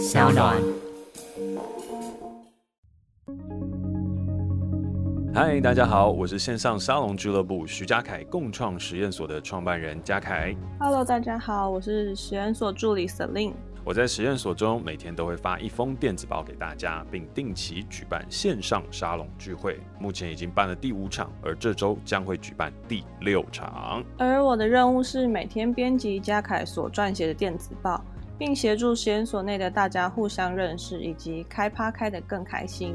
小暖。嗨，大家好，我是线上沙龙俱乐部徐家凯共创实验所的创办人嘉凯。Hello，大家好，我是实验所助理 Celine。我在实验所中每天都会发一封电子报给大家，并定期举办线上沙龙聚会。目前已经办了第五场，而这周将会举办第六场。而我的任务是每天编辑嘉凯所撰写的电子报，并协助实验所内的大家互相认识，以及开趴开得更开心。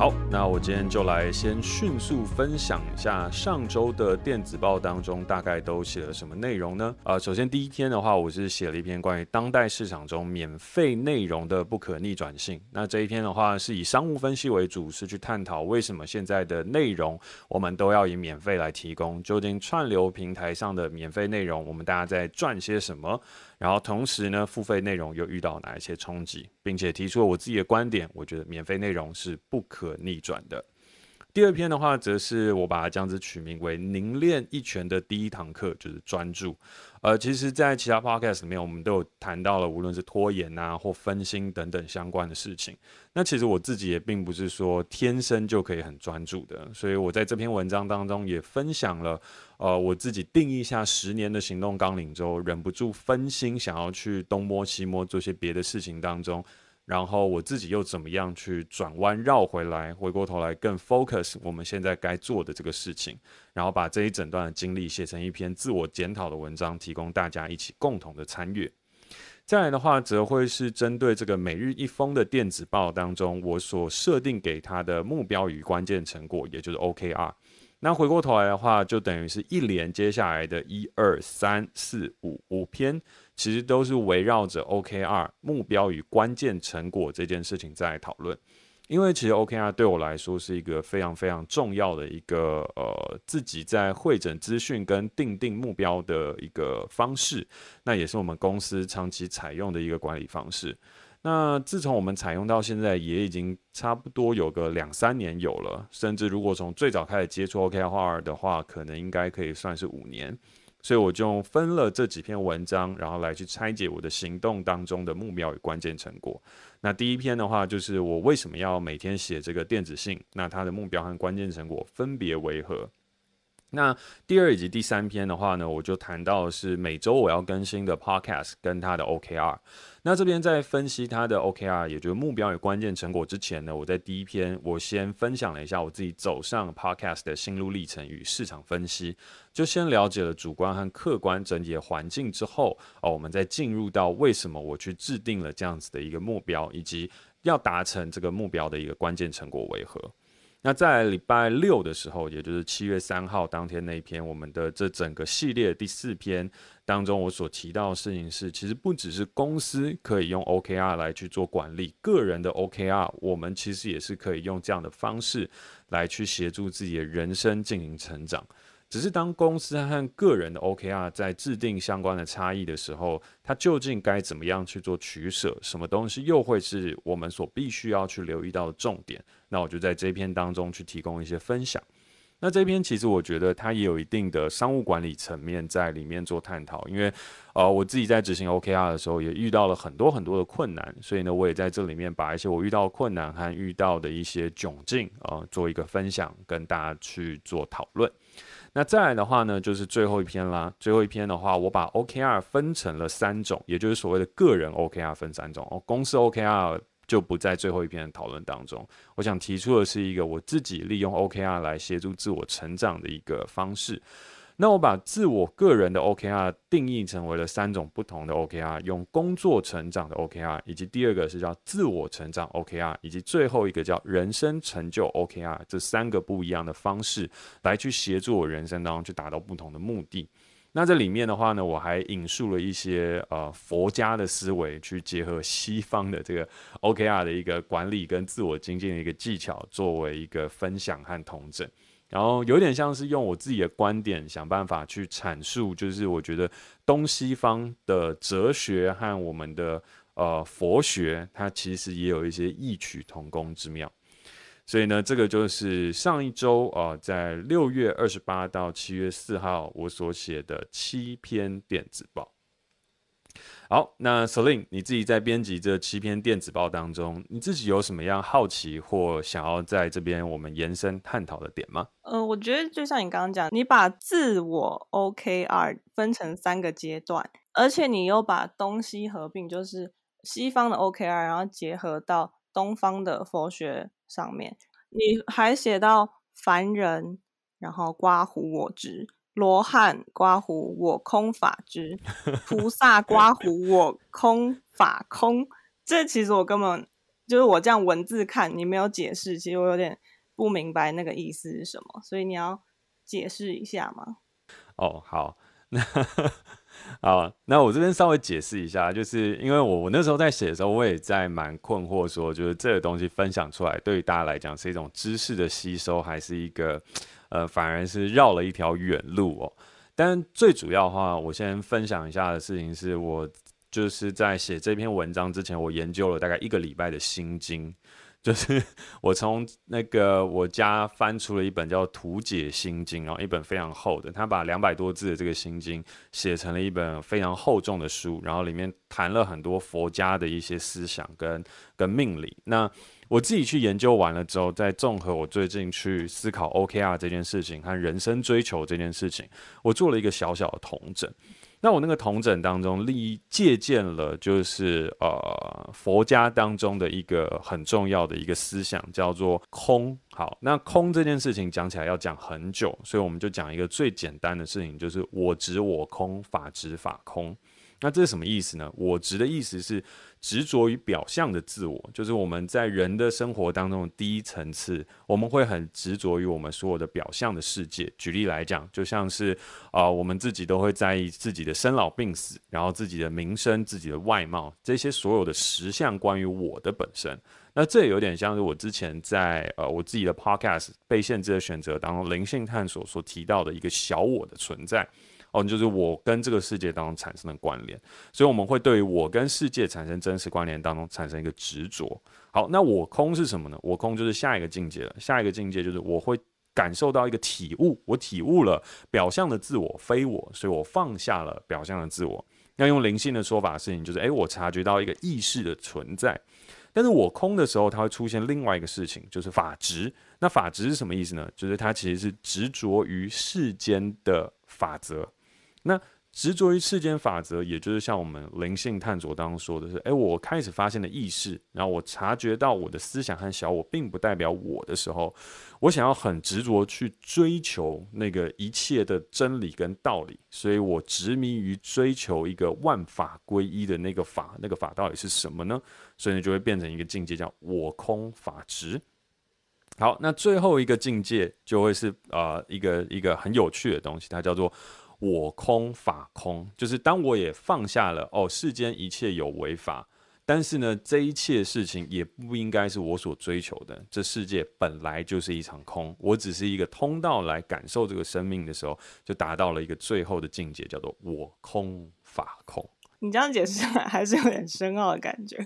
好，那我今天就来先迅速分享一下上周的电子报当中大概都写了什么内容呢？呃，首先第一天的话，我是写了一篇关于当代市场中免费内容的不可逆转性。那这一篇的话是以商务分析为主，是去探讨为什么现在的内容我们都要以免费来提供，究竟串流平台上的免费内容我们大家在赚些什么？然后同时呢，付费内容又遇到哪一些冲击，并且提出了我自己的观点。我觉得免费内容是不可逆转的。第二篇的话，则是我把它这样子取名为“凝练一拳”的第一堂课，就是专注。呃，其实，在其他 podcast 里面，我们都有谈到了，无论是拖延啊，或分心等等相关的事情。那其实我自己也并不是说天生就可以很专注的，所以我在这篇文章当中也分享了，呃，我自己定义下十年的行动纲领之后，忍不住分心，想要去东摸西摸，做些别的事情当中。然后我自己又怎么样去转弯绕回来，回过头来更 focus 我们现在该做的这个事情，然后把这一整段的经历写成一篇自我检讨的文章，提供大家一起共同的参阅。再来的话，则会是针对这个每日一封的电子报当中，我所设定给他的目标与关键成果，也就是 OKR。那回过头来的话，就等于是一连接下来的一二三四五五篇，其实都是围绕着 OKR 目标与关键成果这件事情在讨论。因为其实 OKR 对我来说是一个非常非常重要的一个呃自己在会诊资讯跟定定目标的一个方式，那也是我们公司长期采用的一个管理方式。那自从我们采用到现在，也已经差不多有个两三年有了，甚至如果从最早开始接触 OKR 的话，可能应该可以算是五年。所以我就分了这几篇文章，然后来去拆解我的行动当中的目标与关键成果。那第一篇的话，就是我为什么要每天写这个电子信，那它的目标和关键成果分别为何？那第二以及第三篇的话呢，我就谈到是每周我要更新的 Podcast 跟它的 OKR。那这边在分析它的 OKR，也就是目标与关键成果之前呢，我在第一篇我先分享了一下我自己走上 Podcast 的心路历程与市场分析，就先了解了主观和客观整体的环境之后，哦，我们再进入到为什么我去制定了这样子的一个目标，以及要达成这个目标的一个关键成果为何。那在礼拜六的时候，也就是七月三号当天那一篇，我们的这整个系列第四篇当中，我所提到的事情是，其实不只是公司可以用 OKR 来去做管理，个人的 OKR，我们其实也是可以用这样的方式来去协助自己的人生进行成长。只是当公司和个人的 OKR 在制定相关的差异的时候，它究竟该怎么样去做取舍？什么东西又会是我们所必须要去留意到的重点？那我就在这篇当中去提供一些分享。那这篇其实我觉得它也有一定的商务管理层面在里面做探讨，因为呃我自己在执行 OKR 的时候也遇到了很多很多的困难，所以呢我也在这里面把一些我遇到困难和遇到的一些窘境啊、呃、做一个分享，跟大家去做讨论。那再来的话呢，就是最后一篇啦。最后一篇的话，我把 OKR 分成了三种，也就是所谓的个人 OKR 分三种哦。公司 OKR 就不在最后一篇的讨论当中。我想提出的是一个我自己利用 OKR 来协助自我成长的一个方式。那我把自我个人的 OKR 定义成为了三种不同的 OKR，用工作成长的 OKR，以及第二个是叫自我成长 OKR，以及最后一个叫人生成就 OKR，这三个不一样的方式来去协助我人生当中去达到不同的目的。那这里面的话呢，我还引述了一些呃佛家的思维，去结合西方的这个 OKR 的一个管理跟自我精进的一个技巧，作为一个分享和统整。然后有点像是用我自己的观点想办法去阐述，就是我觉得东西方的哲学和我们的呃佛学，它其实也有一些异曲同工之妙。所以呢，这个就是上一周啊、在六月二十八到七月四号我所写的七篇电子报。好，那 Celine，你自己在编辑这七篇电子报当中，你自己有什么样好奇或想要在这边我们延伸探讨的点吗？呃，我觉得就像你刚刚讲，你把自我 OKR 分成三个阶段，而且你又把东西合并，就是西方的 OKR，然后结合到东方的佛学上面，你还写到凡人，然后刮胡我执。罗汉刮胡我空法之，菩萨刮胡我空法空。这其实我根本就是我这样文字看，你没有解释，其实我有点不明白那个意思是什么，所以你要解释一下吗？哦，好，那 好，那我这边稍微解释一下，就是因为我我那时候在写的时候，我也在蛮困惑，说就是这个东西分享出来，对于大家来讲是一种知识的吸收，还是一个。呃，反而是绕了一条远路哦。但最主要的话，我先分享一下的事情是，我就是在写这篇文章之前，我研究了大概一个礼拜的心经，就是 我从那个我家翻出了一本叫《图解心经》，然后一本非常厚的，他把两百多字的这个心经写成了一本非常厚重的书，然后里面谈了很多佛家的一些思想跟跟命理。那我自己去研究完了之后，再综合我最近去思考 OKR 这件事情和人生追求这件事情，我做了一个小小的统整。那我那个童枕当中，立借鉴了就是呃佛家当中的一个很重要的一个思想，叫做空。好，那空这件事情讲起来要讲很久，所以我们就讲一个最简单的事情，就是我执我空，法执法空。那这是什么意思呢？我执的意思是执着于表象的自我，就是我们在人的生活当中的第一层次，我们会很执着于我们所有的表象的世界。举例来讲，就像是啊、我们自己都会在意自己的生老病死，然后自己的名声、自己的外貌，这些所有的实相关于我的本身。那这有点像是我之前在呃我自己的 podcast 被限制的选择当中灵性探索所提到的一个小我的存在。哦，就是我跟这个世界当中产生的关联，所以我们会对于我跟世界产生真实关联当中产生一个执着。好，那我空是什么呢？我空就是下一个境界了。下一个境界就是我会感受到一个体悟，我体悟了表象的自我非我，所以我放下了表象的自我。要用灵性的说法的事情就是，诶，我察觉到一个意识的存在。但是我空的时候，它会出现另外一个事情，就是法执。那法执是什么意思呢？就是它其实是执着于世间的法则。那执着于世间法则，也就是像我们灵性探索当中说的是，诶，我开始发现了意识，然后我察觉到我的思想和小我并不代表我的时候，我想要很执着去追求那个一切的真理跟道理，所以我执迷于追求一个万法归一的那个法，那个法到底是什么呢？所以，就会变成一个境界，叫我空法执。好，那最后一个境界就会是呃一个一个很有趣的东西，它叫做。我空法空，就是当我也放下了哦，世间一切有为法，但是呢，这一切事情也不应该是我所追求的。这世界本来就是一场空，我只是一个通道来感受这个生命的时候，就达到了一个最后的境界，叫做我空法空。你这样解释还是有点深奥的感觉。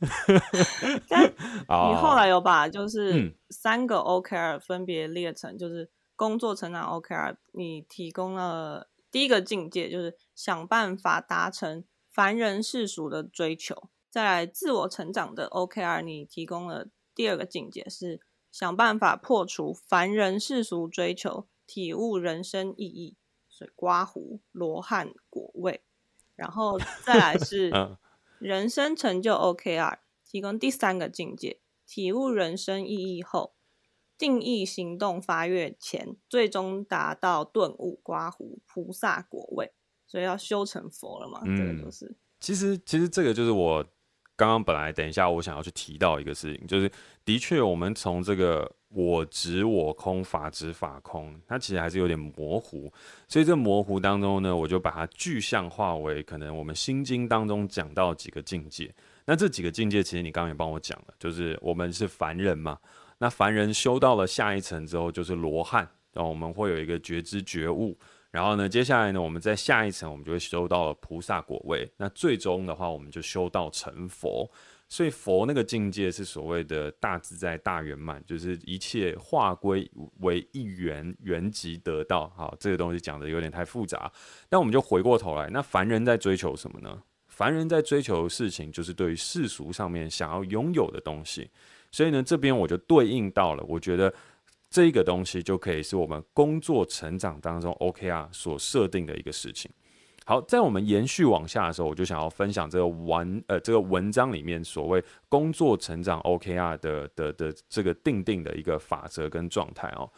但你后来有把就是三个 OKR 分别列成就是。工作成长 OKR，你提供了第一个境界，就是想办法达成凡人世俗的追求；再来自我成长的 OKR，你提供了第二个境界，是想办法破除凡人世俗追求，体悟人生意义。所以刮胡罗汉果味，然后再来是 人生成就 OKR，提供第三个境界，体悟人生意义后。定义行动发愿前，最终达到顿悟刮胡菩萨果位，所以要修成佛了嘛？嗯，这个就是。其实，其实这个就是我刚刚本来等一下我想要去提到一个事情，就是的确，我们从这个我执我空，法执法空，它其实还是有点模糊。所以这模糊当中呢，我就把它具象化为可能我们心经当中讲到几个境界。那这几个境界，其实你刚刚也帮我讲了，就是我们是凡人嘛。那凡人修到了下一层之后，就是罗汉，然后我们会有一个觉知觉悟，然后呢，接下来呢，我们在下一层，我们就会修到了菩萨果位。那最终的话，我们就修道成佛。所以佛那个境界是所谓的大自在、大圆满，就是一切化归为一元，原即得道。好，这个东西讲的有点太复杂，那我们就回过头来，那凡人在追求什么呢？凡人在追求的事情，就是对于世俗上面想要拥有的东西。所以呢，这边我就对应到了，我觉得这个东西就可以是我们工作成长当中 OKR 所设定的一个事情。好，在我们延续往下的时候，我就想要分享这个文呃这个文章里面所谓工作成长 OKR 的的的这个定定的一个法则跟状态哦。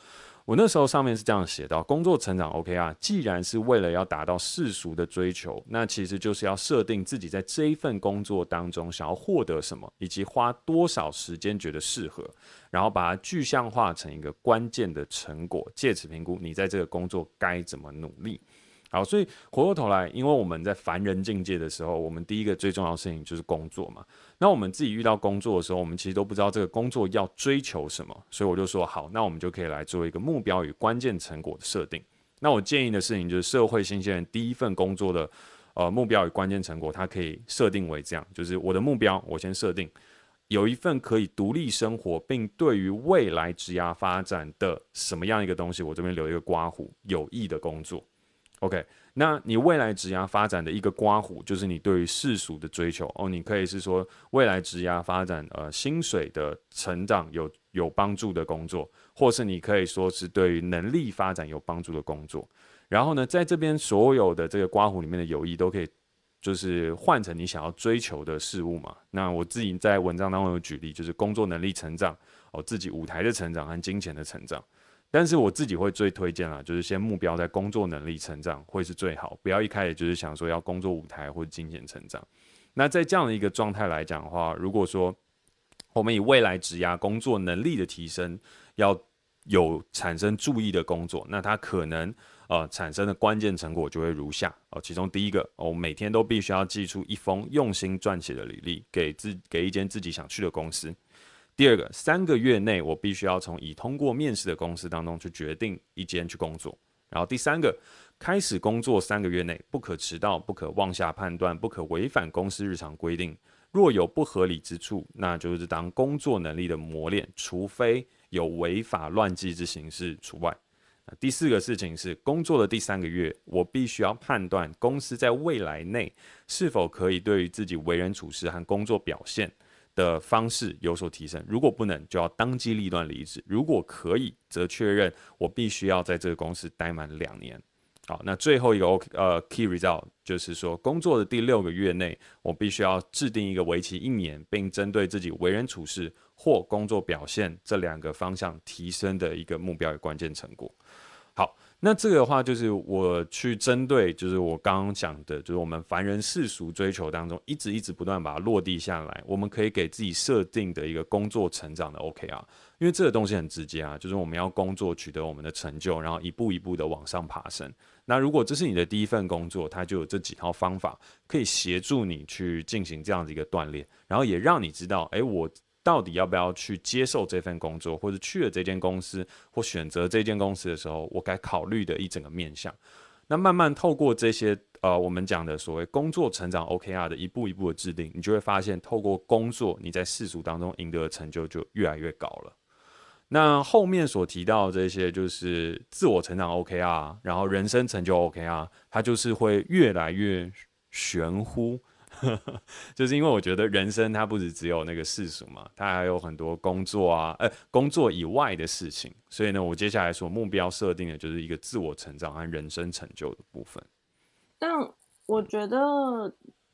我那时候上面是这样写到，工作成长 OK 啊既然是为了要达到世俗的追求，那其实就是要设定自己在这一份工作当中想要获得什么，以及花多少时间觉得适合，然后把它具象化成一个关键的成果，借此评估你在这个工作该怎么努力。好，所以回过头来，因为我们在凡人境界的时候，我们第一个最重要的事情就是工作嘛。那我们自己遇到工作的时候，我们其实都不知道这个工作要追求什么，所以我就说好，那我们就可以来做一个目标与关键成果的设定。那我建议的事情就是，社会新鲜人第一份工作的呃目标与关键成果，它可以设定为这样，就是我的目标，我先设定有一份可以独立生活，并对于未来职涯发展的什么样一个东西，我这边留一个刮胡，有益的工作。OK，那你未来职涯发展的一个刮胡，就是你对于世俗的追求哦。你可以是说未来职涯发展呃薪水的成长有有帮助的工作，或是你可以说是对于能力发展有帮助的工作。然后呢，在这边所有的这个刮胡里面的有益都可以就是换成你想要追求的事物嘛。那我自己在文章当中有举例，就是工作能力成长哦，自己舞台的成长和金钱的成长。但是我自己会最推荐啊，就是先目标在工作能力成长会是最好，不要一开始就是想说要工作舞台或者金钱成长。那在这样的一个状态来讲的话，如果说我们以未来职涯工作能力的提升要有产生注意的工作，那它可能呃产生的关键成果就会如下哦。其中第一个，我每天都必须要寄出一封用心撰写的履历给自给一间自己想去的公司。第二个，三个月内我必须要从已通过面试的公司当中去决定一间去工作。然后第三个，开始工作三个月内不可迟到，不可妄下判断，不可违反公司日常规定。若有不合理之处，那就是当工作能力的磨练，除非有违法乱纪之形式除外。第四个事情是，工作的第三个月，我必须要判断公司在未来内是否可以对于自己为人处事和工作表现的方式有所提升，如果不能，就要当机立断离职；如果可以，则确认我必须要在这个公司待满两年。好，那最后一个 OK 呃 key result 就是说，工作的第六个月内，我必须要制定一个为期一年，并针对自己为人处事或工作表现这两个方向提升的一个目标与关键成果。好。那这个的话，就是我去针对，就是我刚刚讲的，就是我们凡人世俗追求当中，一直一直不断把它落地下来，我们可以给自己设定的一个工作成长的 OKR，因为这个东西很直接啊，就是我们要工作取得我们的成就，然后一步一步的往上爬升。那如果这是你的第一份工作，它就有这几套方法可以协助你去进行这样的一个锻炼，然后也让你知道，哎，我。到底要不要去接受这份工作，或者去了这间公司，或选择这间公司的时候，我该考虑的一整个面向。那慢慢透过这些呃，我们讲的所谓工作成长 OKR 的一步一步的制定，你就会发现，透过工作，你在世俗当中赢得的成就就越来越高了。那后面所提到这些，就是自我成长 OKR，然后人生成就 OKR，它就是会越来越玄乎。就是因为我觉得人生它不只只有那个世俗嘛，它还有很多工作啊，呃，工作以外的事情。所以呢，我接下来所目标设定的就是一个自我成长和人生成就的部分。但我觉得，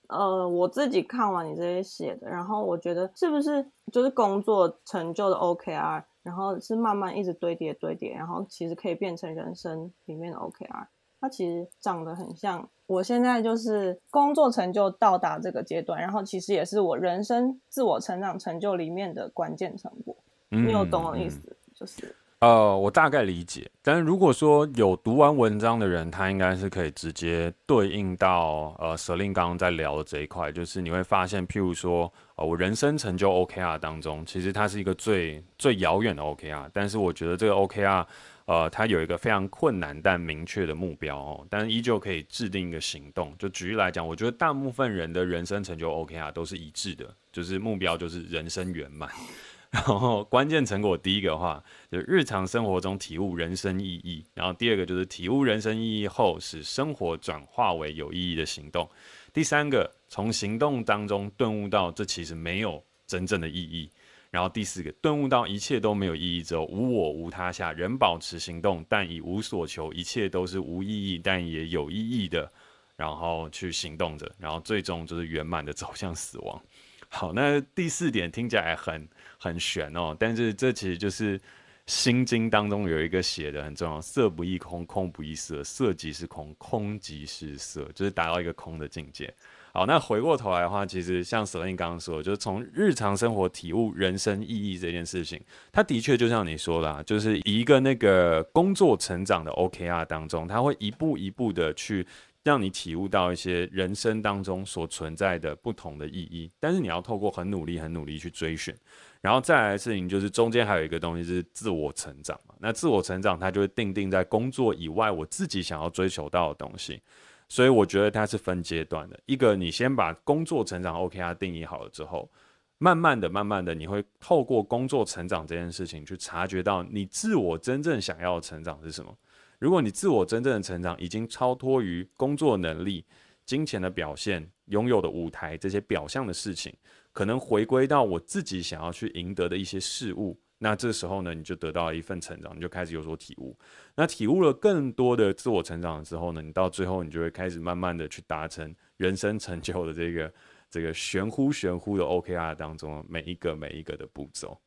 呃，我自己看完你这些写的，然后我觉得是不是就是工作成就的 OKR，然后是慢慢一直堆叠堆叠，然后其实可以变成人生里面的 OKR。它其实长得很像，我现在就是工作成就到达这个阶段，然后其实也是我人生自我成长成就里面的关键成果。嗯、你有懂我意思？嗯、就是呃，我大概理解。但是如果说有读完文章的人，他应该是可以直接对应到呃，Celine 刚刚在聊的这一块，就是你会发现，譬如说，呃，我人生成就 OKR 当中，其实它是一个最最遥远的 OKR，但是我觉得这个 OKR。呃，它有一个非常困难但明确的目标哦，但依旧可以制定一个行动。就举例来讲，我觉得大部分人的人生成就 OKR 都是一致的，就是目标就是人生圆满。然后关键成果第一个的话，就日常生活中体悟人生意义。然后第二个就是体悟人生意义后，使生活转化为有意义的行动。第三个，从行动当中顿悟到这其实没有真正的意义。然后第四个，顿悟到一切都没有意义之后，无我无他下，仍保持行动，但已无所求，一切都是无意义，但也有意义的，然后去行动着，然后最终就是圆满的 走向死亡。好，那第四点听起来很很玄哦，但是这其实就是心经当中有一个写的很重要，色不异空，空不异色，色即是空，空即是色，就是达到一个空的境界。好，那回过头来的话，其实像 Celine 刚刚说，就是从日常生活体悟人生意义这件事情，它的确就像你说的，就是一个那个工作成长的 OKR 当中，它会一步一步的去让你体悟到一些人生当中所存在的不同的意义，但是你要透过很努力、很努力去追寻，然后再来的事情就是中间还有一个东西是自我成长嘛，那自我成长它就会定定在工作以外，我自己想要追求到的东西。所以我觉得它是分阶段的，一个你先把工作成长 OKR 定义好了之后，慢慢的、慢慢的，你会透过工作成长这件事情去察觉到你自我真正想要的成长是什么。如果你自我真正的成长已经超脱于工作能力、金钱的表现、拥有的舞台这些表象的事情，可能回归到我自己想要去赢得的一些事物。那这时候呢，你就得到了一份成长，你就开始有所体悟。那体悟了更多的自我成长之后呢，你到最后你就会开始慢慢的去达成人生成就的这个这个玄乎玄乎的 OKR 当中每一个每一个的步骤。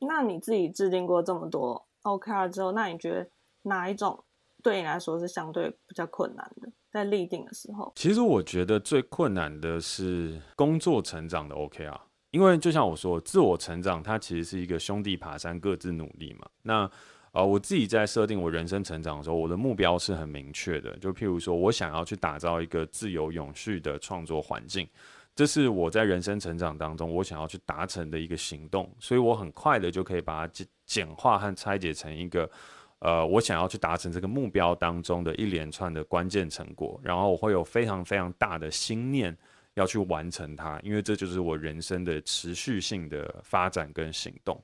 那你自己制定过这么多 OKR 之后，那你觉得哪一种对你来说是相对比较困难的？在立定的时候，其实我觉得最困难的是工作成长的 OKR。因为就像我说，自我成长它其实是一个兄弟爬山，各自努力嘛。那呃，我自己在设定我人生成长的时候，我的目标是很明确的。就譬如说，我想要去打造一个自由永续的创作环境，这是我在人生成长当中我想要去达成的一个行动。所以我很快的就可以把它简简化和拆解成一个呃，我想要去达成这个目标当中的一连串的关键成果。然后我会有非常非常大的心念。要去完成它，因为这就是我人生的持续性的发展跟行动。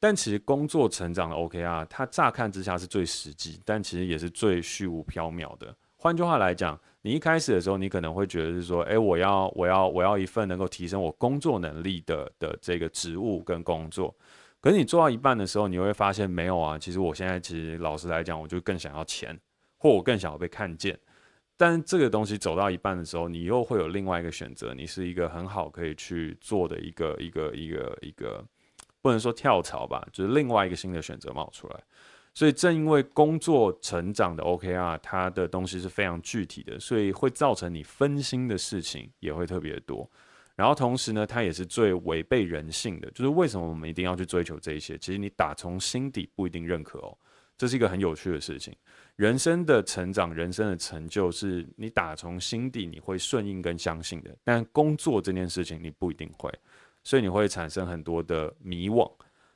但其实工作成长的 OKR，它乍看之下是最实际，但其实也是最虚无缥缈的。换句话来讲，你一开始的时候，你可能会觉得是说，诶，我要我要我要一份能够提升我工作能力的的这个职务跟工作。可是你做到一半的时候，你会发现没有啊，其实我现在其实老实来讲，我就更想要钱，或我更想要被看见。但这个东西走到一半的时候，你又会有另外一个选择。你是一个很好可以去做的一个一个一个一个，不能说跳槽吧，就是另外一个新的选择冒出来。所以正因为工作成长的 OKR，它的东西是非常具体的，所以会造成你分心的事情也会特别多。然后同时呢，它也是最违背人性的。就是为什么我们一定要去追求这一些？其实你打从心底不一定认可哦。这是一个很有趣的事情。人生的成长，人生的成就，是你打从心底你会顺应跟相信的。但工作这件事情你不一定会，所以你会产生很多的迷惘。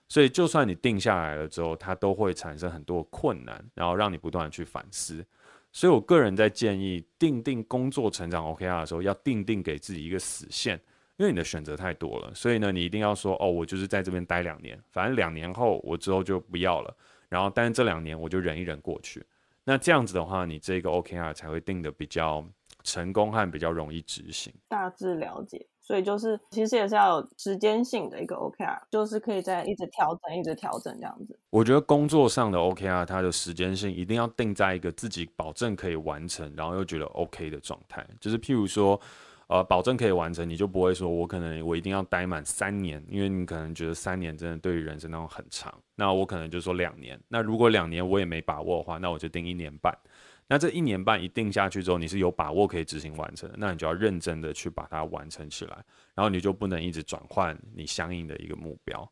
所以就算你定下来了之后，它都会产生很多困难，然后让你不断的去反思。所以我个人在建议定定工作成长 OKR 的时候，要定定给自己一个死线，因为你的选择太多了。所以呢，你一定要说哦，我就是在这边待两年，反正两年后我之后就不要了。然后，但是这两年我就忍一忍过去。那这样子的话，你这个 OKR 才会定的比较成功和比较容易执行。大致了解，所以就是其实也是要有时间性的一个 OKR，就是可以在一直调整，一直调整这样子。我觉得工作上的 OKR，它的时间性一定要定在一个自己保证可以完成，然后又觉得 OK 的状态。就是譬如说。呃，保证可以完成，你就不会说，我可能我一定要待满三年，因为你可能觉得三年真的对于人生当中很长。那我可能就说两年。那如果两年我也没把握的话，那我就定一年半。那这一年半一定下去之后，你是有把握可以执行完成的，那你就要认真的去把它完成起来。然后你就不能一直转换你相应的一个目标。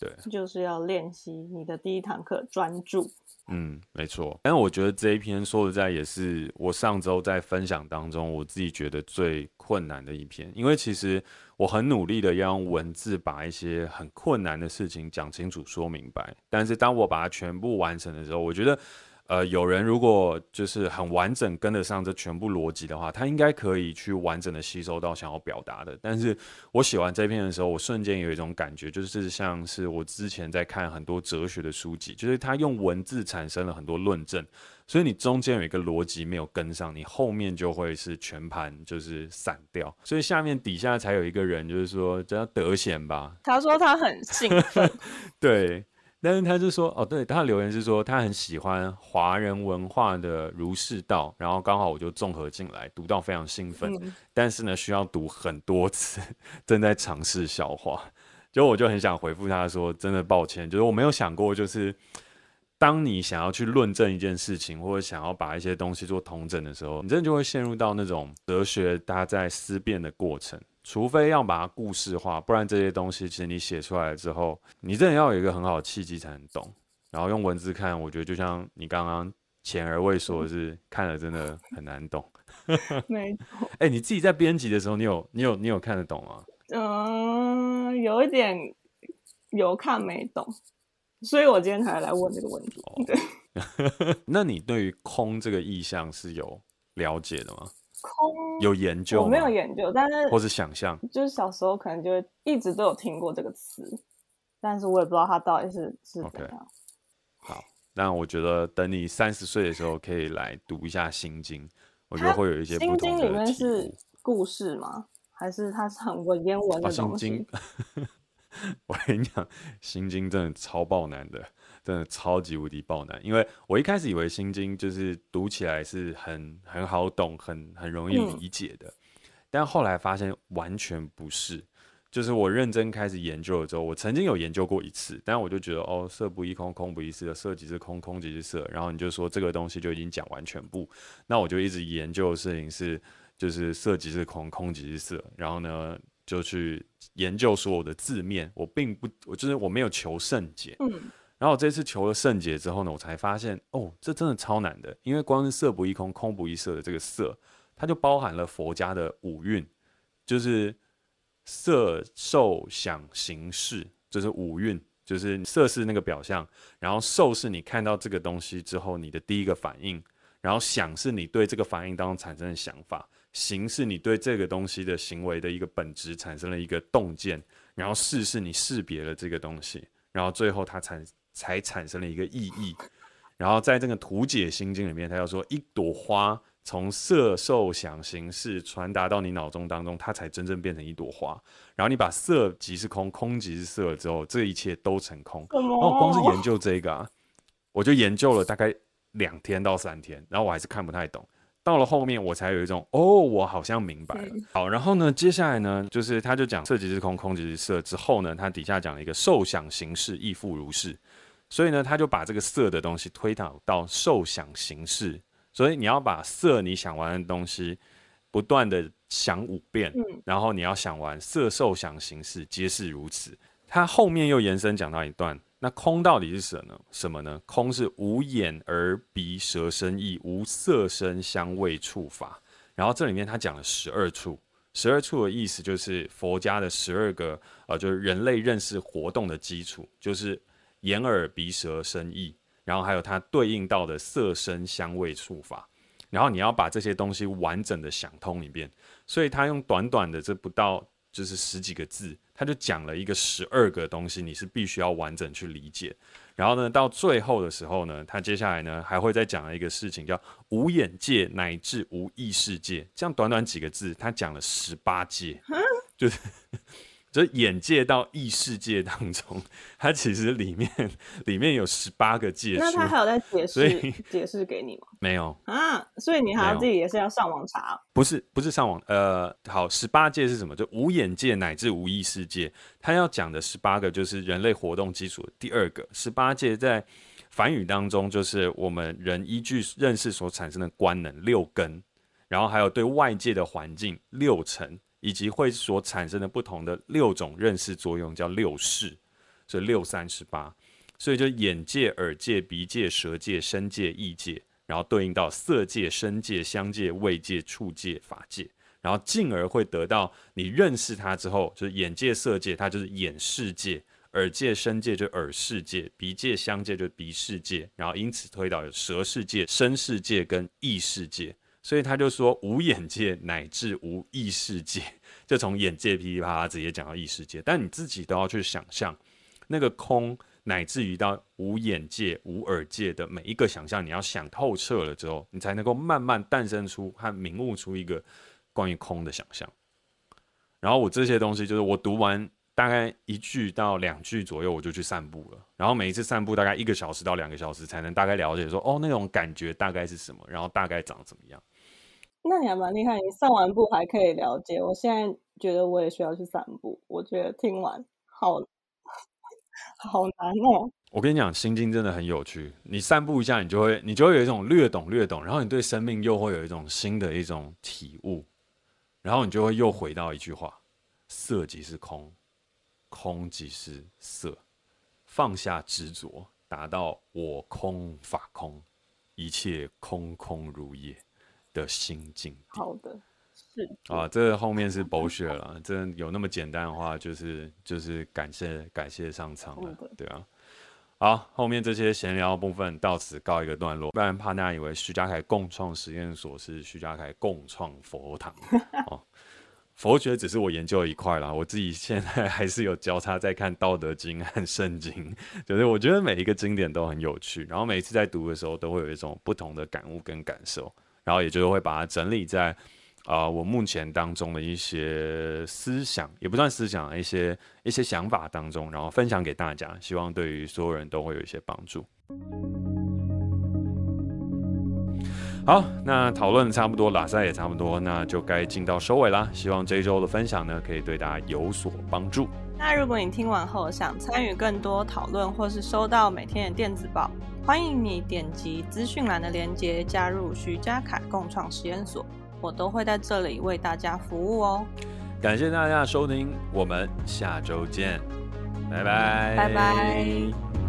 对，就是要练习你的第一堂课，专注。嗯，没错。但我觉得这一篇说实在也是我上周在分享当中，我自己觉得最困难的一篇，因为其实我很努力的要用文字把一些很困难的事情讲清楚、说明白。但是当我把它全部完成的时候，我觉得。呃，有人如果就是很完整跟得上这全部逻辑的话，他应该可以去完整的吸收到想要表达的。但是我写完这篇的时候，我瞬间有一种感觉，就是像是我之前在看很多哲学的书籍，就是他用文字产生了很多论证，所以你中间有一个逻辑没有跟上，你后面就会是全盘就是散掉。所以下面底下才有一个人就是说叫德贤吧，他说他很兴奋，对。但是他就说，哦，对，他的留言是说他很喜欢华人文化的儒释道，然后刚好我就综合进来，读到非常兴奋，嗯、但是呢需要读很多次，正在尝试消化。就我就很想回复他说，真的抱歉，就是我没有想过，就是当你想要去论证一件事情，或者想要把一些东西做统整的时候，你真的就会陷入到那种哲学大家在思辨的过程。除非要把它故事化，不然这些东西其实你写出来之后，你真的要有一个很好的契机才能懂。然后用文字看，我觉得就像你刚刚浅而未说的是，嗯、看了真的很难懂。没错。哎、欸，你自己在编辑的时候，你有你有你有看得懂吗？嗯，有一点有看没懂，所以我今天才来问这个问题。哦、对。那你对于空这个意象是有了解的吗？空有研究，我没有研究，但是或是想象，就是小时候可能就会一直都有听过这个词，但是我也不知道它到底是是怎样。Okay. 好，那我觉得等你三十岁的时候可以来读一下《心经》，我觉得会有一些不同的。心经里面是故事吗？还是它是很文言文的东西？心经 我跟你讲，《心经》真的超爆难的。真的超级无敌爆难，因为我一开始以为《心经》就是读起来是很很好懂、很很容易理解的，嗯、但后来发现完全不是。就是我认真开始研究了之后，我曾经有研究过一次，但我就觉得哦，色不异空，空不异色，色即是空，空即是色。然后你就说这个东西就已经讲完全部，那我就一直研究的事情是，就是色即是空，空即是色。然后呢，就去研究所有的字面，我并不，我就是我没有求甚解。嗯然后这次求了圣解之后呢，我才发现哦，这真的超难的，因为光是色不异空，空不异色的这个色，它就包含了佛家的五蕴，就是色、受、想、行、识，就是五蕴，就是色是那个表象，然后受是你看到这个东西之后你的第一个反应，然后想是你对这个反应当中产生的想法，行是你对这个东西的行为的一个本质产生了一个洞见，然后识是你识别了这个东西，然后最后它产。才产生了一个意义，然后在这个图解心经里面，他要说一朵花从色受想行识传达到你脑中当中，它才真正变成一朵花。然后你把色即是空，空即是色之后，这一切都成空。然后光是研究这个啊，我就研究了大概两天到三天，然后我还是看不太懂。到了后面，我才有一种哦，我好像明白了。好，然后呢，接下来呢，就是他就讲色即是空，空即是色之后呢，他底下讲了一个受想行识亦复如是。所以呢，他就把这个色的东西推导到受想行识，所以你要把色你想玩的东西不断的想五遍，嗯，然后你要想完色受想行识皆是如此。他后面又延伸讲到一段，那空到底是什么呢？什么呢？空是无眼耳鼻舌身意，无色声香味触法。然后这里面他讲了十二处，十二处的意思就是佛家的十二个呃，就是人类认识活动的基础，就是。眼耳鼻舌身意，然后还有它对应到的色声香味触法，然后你要把这些东西完整的想通一遍，所以他用短短的这不到就是十几个字，他就讲了一个十二个东西，你是必须要完整去理解。然后呢，到最后的时候呢，他接下来呢还会再讲了一个事情，叫无眼界乃至无意识界，这样短短几个字，他讲了十八界，就是。就眼界到异世界当中，它其实里面里面有十八个界。那他还有在解释解释给你吗？没有啊，所以你还要自己也是要上网查。不是不是上网，呃，好，十八界是什么？就无眼界乃至无意世界。他要讲的十八个就是人类活动基础的第二个。十八界在梵语当中就是我们人依据认识所产生的官能六根，然后还有对外界的环境六尘。以及会所产生的不同的六种认识作用，叫六识，所以六三十八。所以就眼界、耳界、鼻界、舌界、身界、意界，然后对应到色界、声界、香界、味界、触界、法界，然后进而会得到你认识它之后，就是眼界、色界，它就是眼世界；耳界、声界就耳世界；鼻界、香界就鼻世界，然后因此推导有舌世界、身世界跟意世界。所以他就说无眼界乃至无意识界，就从眼界噼里啪啦直接讲到意识界，但你自己都要去想象那个空，乃至于到无眼界、无耳界的每一个想象，你要想透彻了之后，你才能够慢慢诞生出和明悟出一个关于空的想象。然后我这些东西就是我读完大概一句到两句左右，我就去散步了。然后每一次散步大概一个小时到两个小时，才能大概了解说哦，那种感觉大概是什么，然后大概长怎么样。那你还蛮厉害，你散完步还可以了解。我现在觉得我也需要去散步。我觉得听完好 好难哦。我跟你讲，心经真的很有趣。你散步一下，你就会你就会有一种略懂略懂，然后你对生命又会有一种新的一种体悟，然后你就会又回到一句话：色即是空，空即是色。放下执着，达到我空法空，一切空空如也。的心境，好的，是。啊，这个后面是 bullshit 了，真有那么简单的话，就是就是感谢感谢上苍了，对啊，好，后面这些闲聊部分到此告一个段落，不然怕大家以为徐家凯共创实验所是徐家凯共创佛堂 哦，佛学只是我研究的一块啦，我自己现在还是有交叉在看《道德经》和《圣经》，就是我觉得每一个经典都很有趣，然后每一次在读的时候都会有一种不同的感悟跟感受。然后也就是会把它整理在，啊、我目前当中的一些思想，也不算思想，一些一些想法当中，然后分享给大家，希望对于所有人都会有一些帮助。好，那讨论差不多，喇赛也差不多，那就该进到收尾啦。希望这一周的分享呢，可以对大家有所帮助。那如果你听完后想参与更多讨论，或是收到每天的电子报，欢迎你点击资讯栏的链接加入徐家凯共创实验所，我都会在这里为大家服务哦。感谢大家收听，我们下周见，拜拜，拜拜。